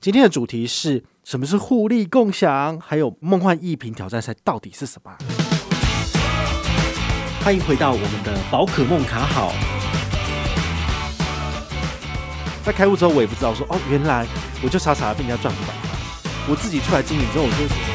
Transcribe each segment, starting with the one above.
今天的主题是什么是互利共享，还有梦幻一品挑战赛到底是什么？欢迎回到我们的宝可梦卡好。在开悟之后，我也不知道说哦，原来我就傻傻的被人家赚五百块。我自己出来经营之后，我就。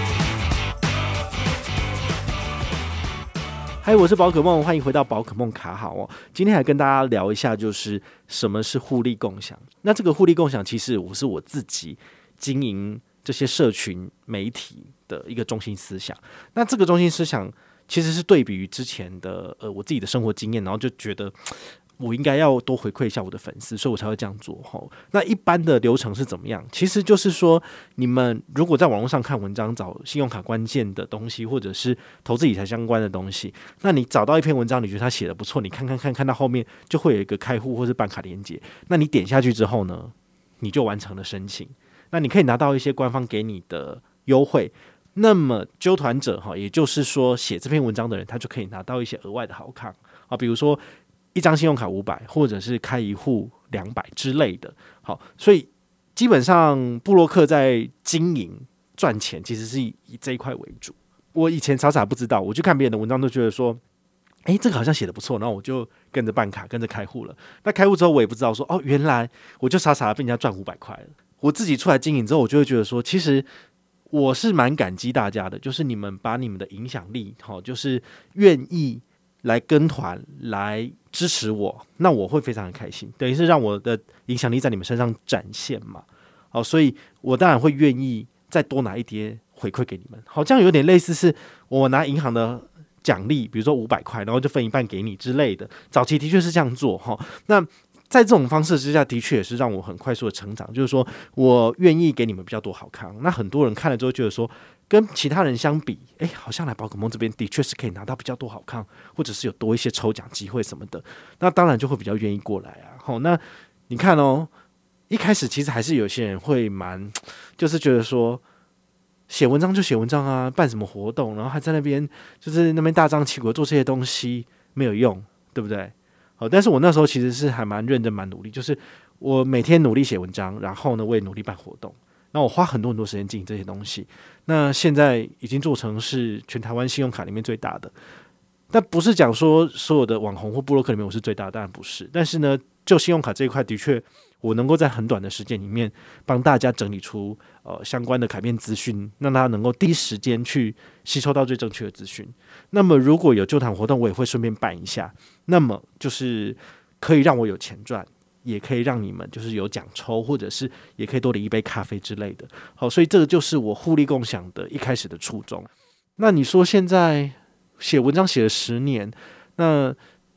嗨，我是宝可梦，欢迎回到宝可梦卡好哦。今天来跟大家聊一下，就是什么是互利共享。那这个互利共享，其实我是我自己经营这些社群媒体的一个中心思想。那这个中心思想，其实是对比于之前的呃我自己的生活经验，然后就觉得。我应该要多回馈一下我的粉丝，所以我才会这样做吼。那一般的流程是怎么样？其实就是说，你们如果在网络上看文章，找信用卡关键的东西，或者是投资理财相关的东西，那你找到一篇文章，你觉得他写的不错，你看看看看到后面就会有一个开户或是办卡连接。那你点下去之后呢，你就完成了申请。那你可以拿到一些官方给你的优惠。那么纠团者哈，也就是说写这篇文章的人，他就可以拿到一些额外的好康啊，比如说。一张信用卡五百，或者是开一户两百之类的。好，所以基本上布洛克在经营赚钱，其实是以这一块为主。我以前傻傻不知道，我去看别人的文章，都觉得说，诶，这个好像写的不错，然后我就跟着办卡，跟着开户了。那开户之后，我也不知道说，哦，原来我就傻傻的被人家赚五百块了。我自己出来经营之后，我就会觉得说，其实我是蛮感激大家的，就是你们把你们的影响力，好，就是愿意来跟团来。支持我，那我会非常的开心，等于是让我的影响力在你们身上展现嘛。好，所以我当然会愿意再多拿一点回馈给你们。好，这样有点类似是我拿银行的奖励，比如说五百块，然后就分一半给你之类的。早期的确是这样做哈。那在这种方式之下，的确也是让我很快速的成长。就是说我愿意给你们比较多好康。那很多人看了之后觉得说。跟其他人相比，诶，好像来宝可梦这边的确是可以拿到比较多好康，或者是有多一些抽奖机会什么的，那当然就会比较愿意过来啊。好，那你看哦，一开始其实还是有些人会蛮，就是觉得说写文章就写文章啊，办什么活动，然后还在那边就是那边大张旗鼓做这些东西没有用，对不对？好，但是我那时候其实是还蛮认真、蛮努力，就是我每天努力写文章，然后呢，我也努力办活动。那我花很多很多时间经营这些东西，那现在已经做成是全台湾信用卡里面最大的。但不是讲说所有的网红或部落客里面我是最大的，当然不是。但是呢，就信用卡这一块，的确我能够在很短的时间里面帮大家整理出呃相关的卡片资讯，让大家能够第一时间去吸收到最正确的资讯。那么如果有揪团活动，我也会顺便办一下，那么就是可以让我有钱赚。也可以让你们就是有奖抽，或者是也可以多领一杯咖啡之类的。好，所以这个就是我互利共享的一开始的初衷。那你说现在写文章写了十年，那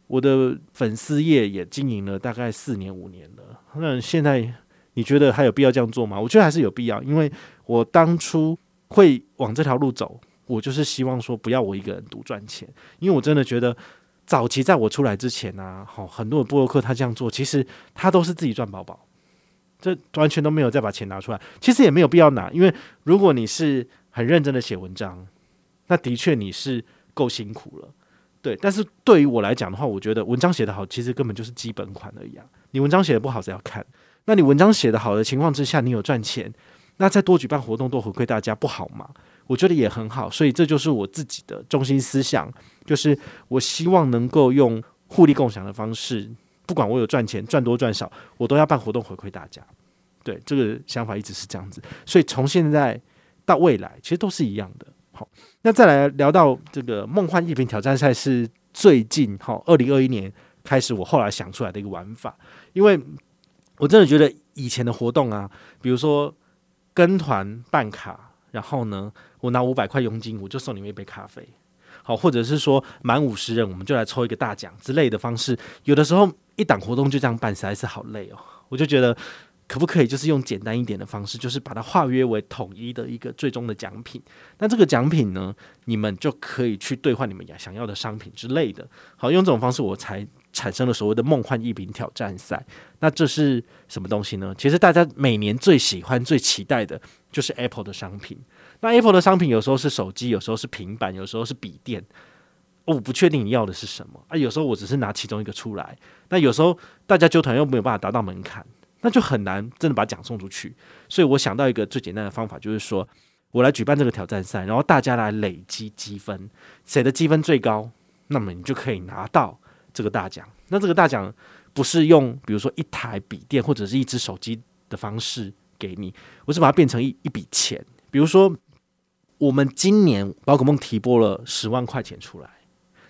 我的粉丝页也经营了大概四年五年了。那现在你觉得还有必要这样做吗？我觉得还是有必要，因为我当初会往这条路走，我就是希望说不要我一个人独赚钱，因为我真的觉得。早期在我出来之前呢、好，很多的部落客他这样做，其实他都是自己赚饱饱，这完全都没有再把钱拿出来。其实也没有必要拿，因为如果你是很认真的写文章，那的确你是够辛苦了，对。但是对于我来讲的话，我觉得文章写得好，其实根本就是基本款而已啊。你文章写得不好，谁要看？那你文章写得好的情况之下，你有赚钱，那再多举办活动，多回馈大家，不好吗？我觉得也很好，所以这就是我自己的中心思想，就是我希望能够用互利共享的方式，不管我有赚钱赚多赚少，我都要办活动回馈大家。对，这个想法一直是这样子，所以从现在到未来，其实都是一样的。好，那再来聊到这个梦幻一品挑战赛，是最近哈二零二一年开始，我后来想出来的一个玩法，因为我真的觉得以前的活动啊，比如说跟团办卡。然后呢，我拿五百块佣金，我就送你们一杯咖啡，好，或者是说满五十人，我们就来抽一个大奖之类的方式。有的时候一档活动就这样办，实在是好累哦。我就觉得，可不可以就是用简单一点的方式，就是把它化约为统一的一个最终的奖品。那这个奖品呢，你们就可以去兑换你们想要的商品之类的。好，用这种方式，我才产生了所谓的梦幻一品挑战赛。那这是什么东西呢？其实大家每年最喜欢、最期待的。就是 Apple 的商品，那 Apple 的商品有时候是手机，有时候是平板，有时候是笔电。我不确定你要的是什么啊。有时候我只是拿其中一个出来，那有时候大家揪团又没有办法达到门槛，那就很难真的把奖送出去。所以我想到一个最简单的方法，就是说我来举办这个挑战赛，然后大家来累积积分，谁的积分最高，那么你就可以拿到这个大奖。那这个大奖不是用比如说一台笔电或者是一只手机的方式给你，我是把它变成一一笔钱，比如说。我们今年宝可梦提拨了十万块钱出来，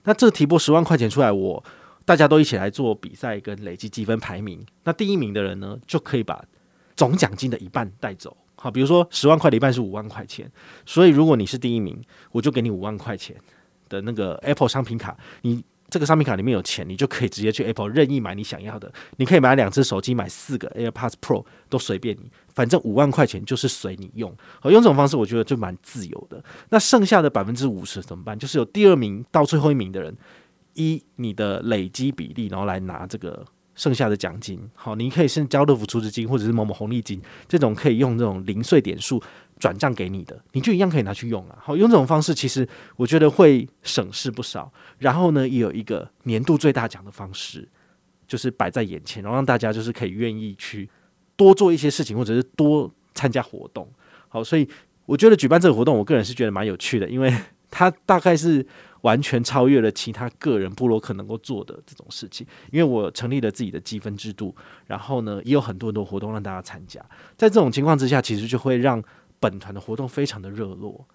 那这提拨十万块钱出来，我大家都一起来做比赛跟累积积分排名。那第一名的人呢，就可以把总奖金的一半带走。好，比如说十万块的一半是五万块钱，所以如果你是第一名，我就给你五万块钱的那个 Apple 商品卡。你这个商品卡里面有钱，你就可以直接去 Apple 任意买你想要的。你可以买两只手机，买四个 AirPods Pro 都随便你，反正五万块钱就是随你用。好，用这种方式我觉得就蛮自由的。那剩下的百分之五十怎么办？就是有第二名到最后一名的人，依你的累积比例，然后来拿这个剩下的奖金。好，你可以是交乐福储值金，或者是某某红利金，这种可以用这种零碎点数。转账给你的，你就一样可以拿去用啊。好，用这种方式，其实我觉得会省事不少。然后呢，也有一个年度最大奖的方式，就是摆在眼前，然后让大家就是可以愿意去多做一些事情，或者是多参加活动。好，所以我觉得举办这个活动，我个人是觉得蛮有趣的，因为它大概是完全超越了其他个人部落客能够做的这种事情。因为我成立了自己的积分制度，然后呢，也有很多很多活动让大家参加。在这种情况之下，其实就会让本团的活动非常的热络，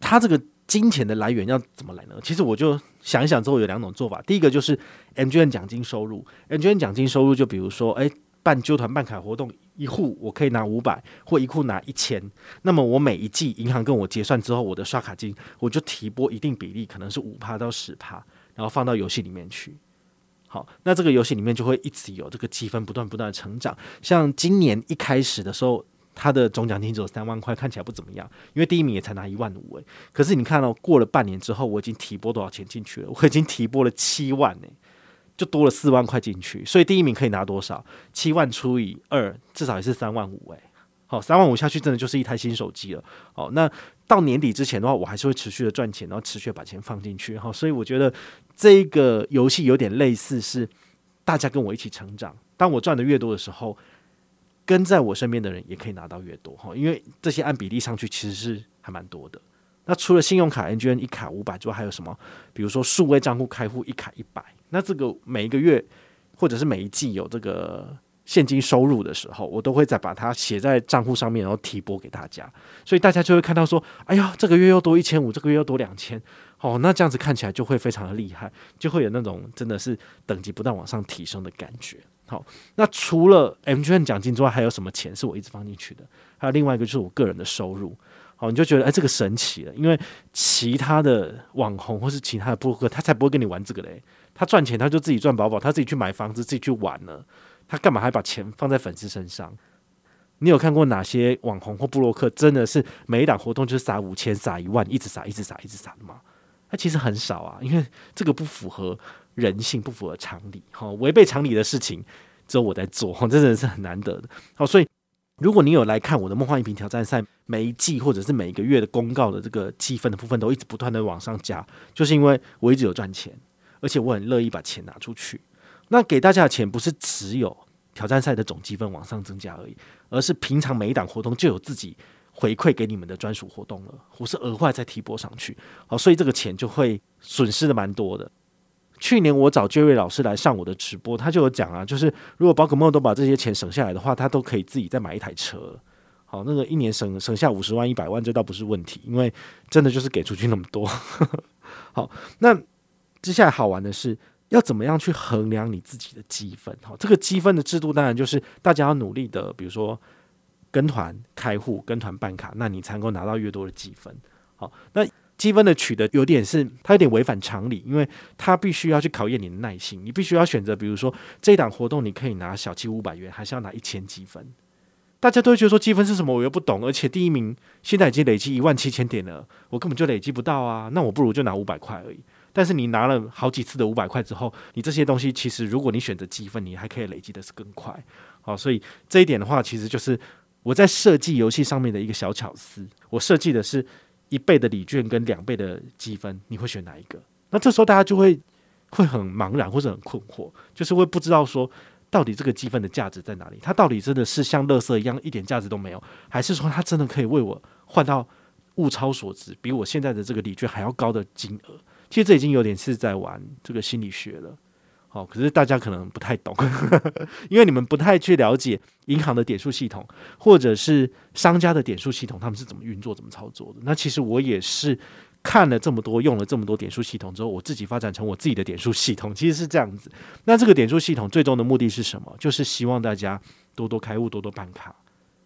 他这个金钱的来源要怎么来呢？其实我就想一想之后有两种做法。第一个就是 MGN 奖金收入，MGN 奖金收入就比如说，诶，办揪团办卡活动，一户我可以拿五百，或一户拿一千。那么我每一季银行跟我结算之后，我的刷卡金我就提拨一定比例，可能是五趴到十趴，然后放到游戏里面去。好，那这个游戏里面就会一直有这个积分不断不断的成长。像今年一开始的时候。它的总奖金只有三万块，看起来不怎么样，因为第一名也才拿一万五诶。可是你看到、过了半年之后，我已经提拨多少钱进去了？我已经提拨了七万诶，就多了四万块进去。所以第一名可以拿多少？七万除以二，至少也是三万五诶。好，三万五下去，真的就是一台新手机了。好，那到年底之前的话，我还是会持续的赚钱，然后持续把钱放进去。好，所以我觉得这个游戏有点类似，是大家跟我一起成长。当我赚的越多的时候。跟在我身边的人也可以拿到越多哈，因为这些按比例上去其实是还蛮多的。那除了信用卡 MGM 一卡五百之外，还有什么？比如说数位账户开户一卡一百。那这个每一个月或者是每一季有这个现金收入的时候，我都会再把它写在账户上面，然后提拨给大家。所以大家就会看到说，哎呀，这个月又多一千五，这个月又多两千。哦，那这样子看起来就会非常的厉害，就会有那种真的是等级不断往上提升的感觉。好，那除了 M G N 奖金之外，还有什么钱是我一直放进去的？还有另外一个就是我个人的收入。好，你就觉得哎，这个神奇了，因为其他的网红或是其他的部落客，他才不会跟你玩这个嘞。他赚钱，他就自己赚饱饱，他自己去买房子，自己去玩了。他干嘛还把钱放在粉丝身上？你有看过哪些网红或布洛克真的是每一档活动就是撒五千、撒一万，一直撒、一直撒、一直撒的吗？他其实很少啊，因为这个不符合。人性不符合常理，哈，违背常理的事情只有我在做，哈，这真的是很难得的。好，所以如果你有来看我的梦幻一瓶挑战赛，每一季或者是每一个月的公告的这个积分的部分，都一直不断的往上加，就是因为我一直有赚钱，而且我很乐意把钱拿出去。那给大家的钱不是只有挑战赛的总积分往上增加而已，而是平常每一档活动就有自己回馈给你们的专属活动了，我是额外再提拨上去。好，所以这个钱就会损失的蛮多的。去年我找 Jerry 老师来上我的直播，他就有讲啊，就是如果宝可梦都把这些钱省下来的话，他都可以自己再买一台车。好，那个一年省省下五十万、一百万，这倒不是问题，因为真的就是给出去那么多。好，那接下来好玩的是要怎么样去衡量你自己的积分？好，这个积分的制度当然就是大家要努力的，比如说跟团开户、跟团办卡，那你才能够拿到越多的积分。好，那。积分的取得有点是，它有点违反常理，因为它必须要去考验你的耐心。你必须要选择，比如说这一档活动，你可以拿小七五百元，还是要拿一千积分？大家都会觉得说积分是什么？我又不懂，而且第一名现在已经累积一万七千点了，我根本就累积不到啊！那我不如就拿五百块而已。但是你拿了好几次的五百块之后，你这些东西其实如果你选择积分，你还可以累积的是更快。好，所以这一点的话，其实就是我在设计游戏上面的一个小巧思。我设计的是。一倍的礼券跟两倍的积分，你会选哪一个？那这时候大家就会会很茫然或者很困惑，就是会不知道说到底这个积分的价值在哪里？它到底真的是像垃圾一样一点价值都没有，还是说它真的可以为我换到物超所值，比我现在的这个礼券还要高的金额？其实这已经有点是在玩这个心理学了。哦，可是大家可能不太懂，因为你们不太去了解银行的点数系统，或者是商家的点数系统，他们是怎么运作、怎么操作的。那其实我也是。看了这么多，用了这么多点数系统之后，我自己发展成我自己的点数系统，其实是这样子。那这个点数系统最终的目的是什么？就是希望大家多多开户，多多办卡。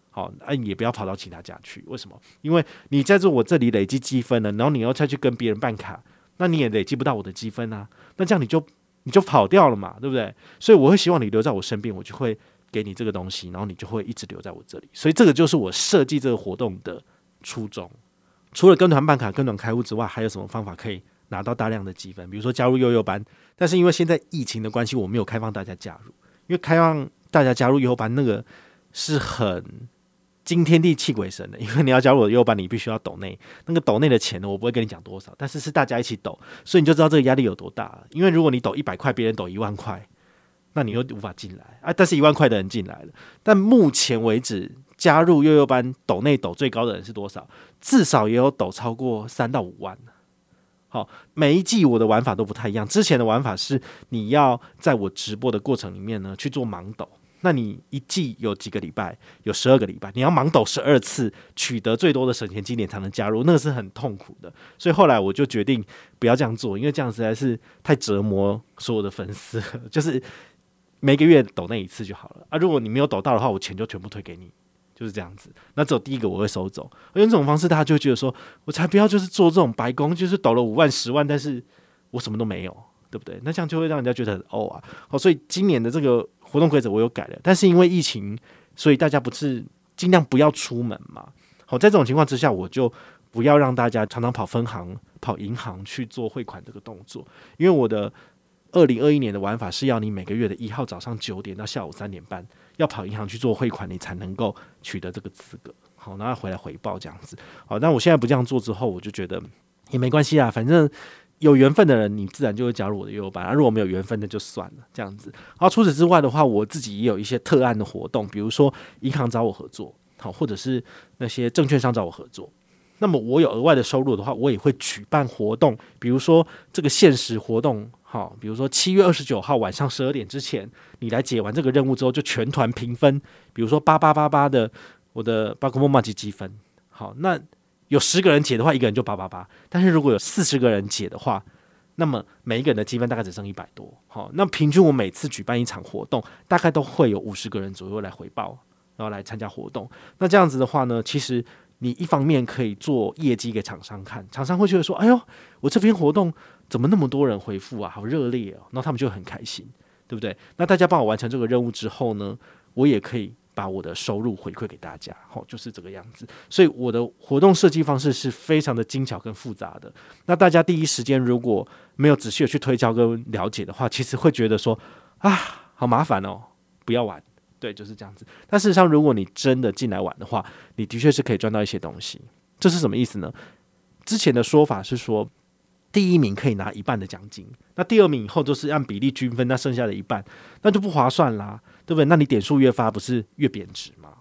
好，啊，也不要跑到其他家去。为什么？因为你在做我这里累积积分了，然后你要再去跟别人办卡，那你也累积不到我的积分啊。那这样你就你就跑掉了嘛，对不对？所以我会希望你留在我身边，我就会给你这个东西，然后你就会一直留在我这里。所以这个就是我设计这个活动的初衷。除了跟团办卡、跟团开户之外，还有什么方法可以拿到大量的积分？比如说加入幼幼班，但是因为现在疫情的关系，我没有开放大家加入。因为开放大家加入幼幼班，那个是很惊天地泣鬼神的。因为你要加入我的幼班，你必须要抖内，那个抖内的钱呢，我不会跟你讲多少，但是是大家一起抖，所以你就知道这个压力有多大了。因为如果你抖一百块，别人抖一万块，那你又无法进来啊。但是一万块的人进来了，但目前为止。加入幼幼班抖内抖最高的人是多少？至少也有抖超过三到五万。好，每一季我的玩法都不太一样。之前的玩法是你要在我直播的过程里面呢去做盲抖，那你一季有几个礼拜？有十二个礼拜，你要盲抖十二次，取得最多的省钱积点才能加入，那个是很痛苦的。所以后来我就决定不要这样做，因为这样实在是太折磨所有的粉丝。就是每个月抖那一次就好了啊！如果你没有抖到的话，我钱就全部退给你。就是这样子，那只有第一个我会收走。用这种方式，大家就觉得说，我才不要就是做这种白工，就是抖了五万、十万，但是我什么都没有，对不对？那这样就会让人家觉得很哦啊。好，所以今年的这个活动规则我有改了，但是因为疫情，所以大家不是尽量不要出门嘛。好，在这种情况之下，我就不要让大家常常跑分行、跑银行去做汇款这个动作，因为我的二零二一年的玩法是要你每个月的一号早上九点到下午三点半。要跑银行去做汇款，你才能够取得这个资格。好，然后回来回报这样子。好，但我现在不这样做之后，我就觉得也没关系啊。反正有缘分的人，你自然就会加入我的幼幼班。啊，如果没有缘分的，就算了这样子。然后除此之外的话，我自己也有一些特案的活动，比如说银行找我合作，好，或者是那些证券商找我合作。那么我有额外的收入的话，我也会举办活动，比如说这个限时活动，好，比如说七月二十九号晚上十二点之前，你来解完这个任务之后，就全团平分，比如说八八八八的我的巴克莫玛吉积分，好，那有十个人解的话，一个人就八八八，但是如果有四十个人解的话，那么每一个人的积分大概只剩一百多，好，那平均我每次举办一场活动，大概都会有五十个人左右来回报，然后来参加活动，那这样子的话呢，其实。你一方面可以做业绩给厂商看，厂商会觉得说：“哎呦，我这边活动怎么那么多人回复啊，好热烈哦！”然后他们就很开心，对不对？那大家帮我完成这个任务之后呢，我也可以把我的收入回馈给大家，好，就是这个样子。所以我的活动设计方式是非常的精巧跟复杂的。那大家第一时间如果没有仔细的去推敲跟了解的话，其实会觉得说：“啊，好麻烦哦，不要玩。”对，就是这样子。但事实上，如果你真的进来玩的话，你的确是可以赚到一些东西。这是什么意思呢？之前的说法是说，第一名可以拿一半的奖金，那第二名以后都是按比例均分，那剩下的一半，那就不划算啦，对不对？那你点数越发，不是越贬值吗？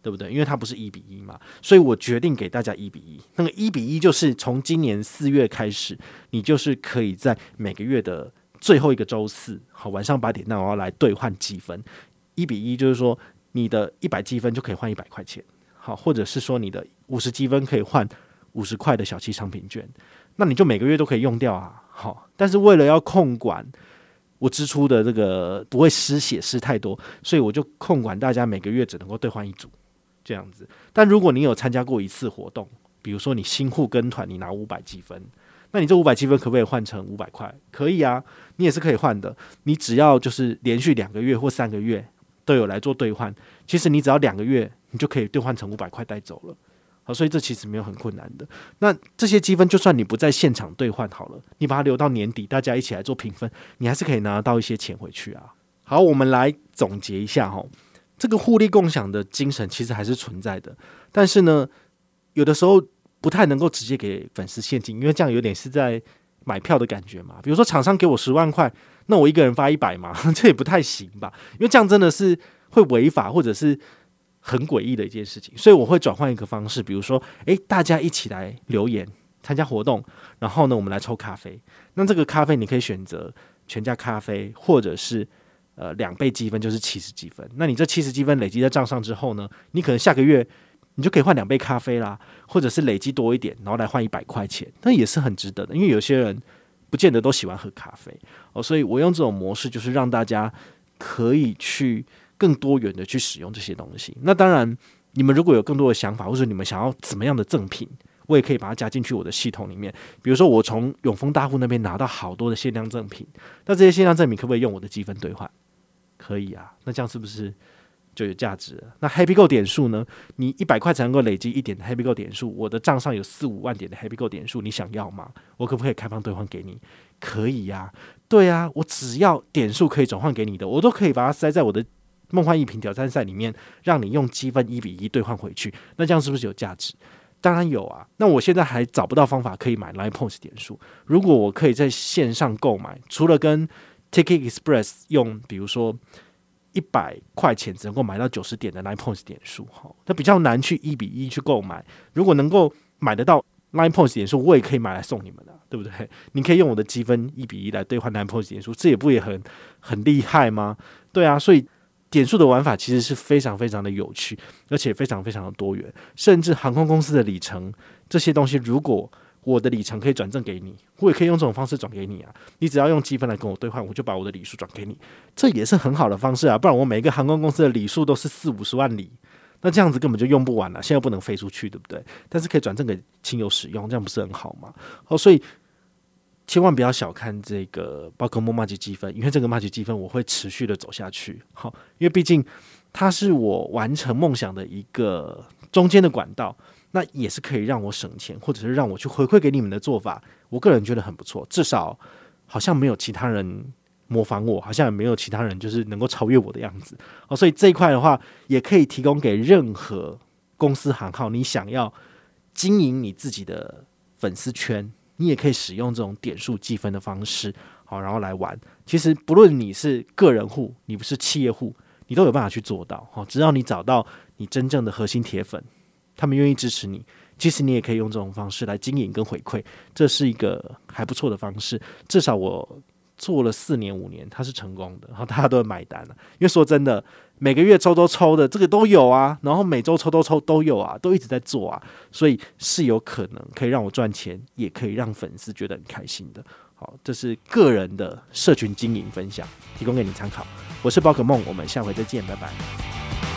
对不对？因为它不是一比一嘛，所以我决定给大家一比一。那个一比一就是从今年四月开始，你就是可以在每个月的最后一个周四，好，晚上八点，那我要来兑换积分。一比一就是说，你的一百积分就可以换一百块钱，好，或者是说你的五十积分可以换五十块的小七商品券，那你就每个月都可以用掉啊，好。但是为了要控管我支出的这个不会失血失太多，所以我就控管大家每个月只能够兑换一组这样子。但如果你有参加过一次活动，比如说你新户跟团，你拿五百积分，那你这五百积分可不可以换成五百块？可以啊，你也是可以换的。你只要就是连续两个月或三个月。都有来做兑换，其实你只要两个月，你就可以兑换成五百块带走了。好，所以这其实没有很困难的。那这些积分，就算你不在现场兑换好了，你把它留到年底，大家一起来做评分，你还是可以拿到一些钱回去啊。好，我们来总结一下哈，这个互利共享的精神其实还是存在的，但是呢，有的时候不太能够直接给粉丝现金，因为这样有点是在买票的感觉嘛。比如说厂商给我十万块，那我一个人发一百嘛，这也不太行吧？因为这样真的是会违法，或者是很诡异的一件事情。所以我会转换一个方式，比如说，诶，大家一起来留言参加活动，然后呢，我们来抽咖啡。那这个咖啡你可以选择全家咖啡，或者是呃两倍积分，就是七十积分。那你这七十积分累积在账上之后呢，你可能下个月。你就可以换两杯咖啡啦，或者是累积多一点，然后来换一百块钱，那也是很值得的。因为有些人不见得都喜欢喝咖啡哦，所以我用这种模式，就是让大家可以去更多元的去使用这些东西。那当然，你们如果有更多的想法，或者你们想要怎么样的赠品，我也可以把它加进去我的系统里面。比如说，我从永丰大户那边拿到好多的限量赠品，那这些限量赠品可不可以用我的积分兑换？可以啊，那这样是不是？就有价值了。那 Happy Go 点数呢？你一百块才能够累积一点的 Happy Go 点数。我的账上有四五万点的 Happy Go 点数，你想要吗？我可不可以开放兑换给你？可以呀、对呀、我只要点数可以转换给你的，我都可以把它塞在我的梦幻一品挑战赛里面，让你用积分一比一兑换回去。那这样是不是有价值？当然有啊。那我现在还找不到方法可以买 Line Points 点数。如果我可以在线上购买，除了跟 Ticket Express 用，比如说。一百块钱只能够买到九十点的 Line Points 点数，哈，那比较难去一比一去购买。如果能够买得到 Line Points 点数，我也可以买来送你们的，对不对？你可以用我的积分一比一来兑换 Line Points 点数，这也不也很很厉害吗？对啊，所以点数的玩法其实是非常非常的有趣，而且非常非常的多元，甚至航空公司的里程这些东西，如果我的里程可以转赠给你，我也可以用这种方式转给你啊！你只要用积分来跟我兑换，我就把我的里数转给你，这也是很好的方式啊！不然我每一个航空公司的里数都是四五十万里，那这样子根本就用不完了。现在不能飞出去，对不对？但是可以转赠给亲友使用，这样不是很好吗？哦，所以千万不要小看这个宝可梦麻吉积分，因为这个麻吉积分我会持续的走下去。好，因为毕竟它是我完成梦想的一个中间的管道。那也是可以让我省钱，或者是让我去回馈给你们的做法，我个人觉得很不错。至少好像没有其他人模仿我，好像也没有其他人就是能够超越我的样子哦。所以这一块的话，也可以提供给任何公司行号，你想要经营你自己的粉丝圈，你也可以使用这种点数积分的方式，好，然后来玩。其实不论你是个人户，你不是企业户，你都有办法去做到。好，只要你找到你真正的核心铁粉。他们愿意支持你，其实你也可以用这种方式来经营跟回馈，这是一个还不错的方式。至少我做了四年五年，他是成功的，然后大家都会买单了。因为说真的，每个月抽都抽的这个都有啊，然后每周抽都抽都有啊，都一直在做啊，所以是有可能可以让我赚钱，也可以让粉丝觉得很开心的。好，这是个人的社群经营分享，提供给你参考。我是宝可梦，我们下回再见，拜拜。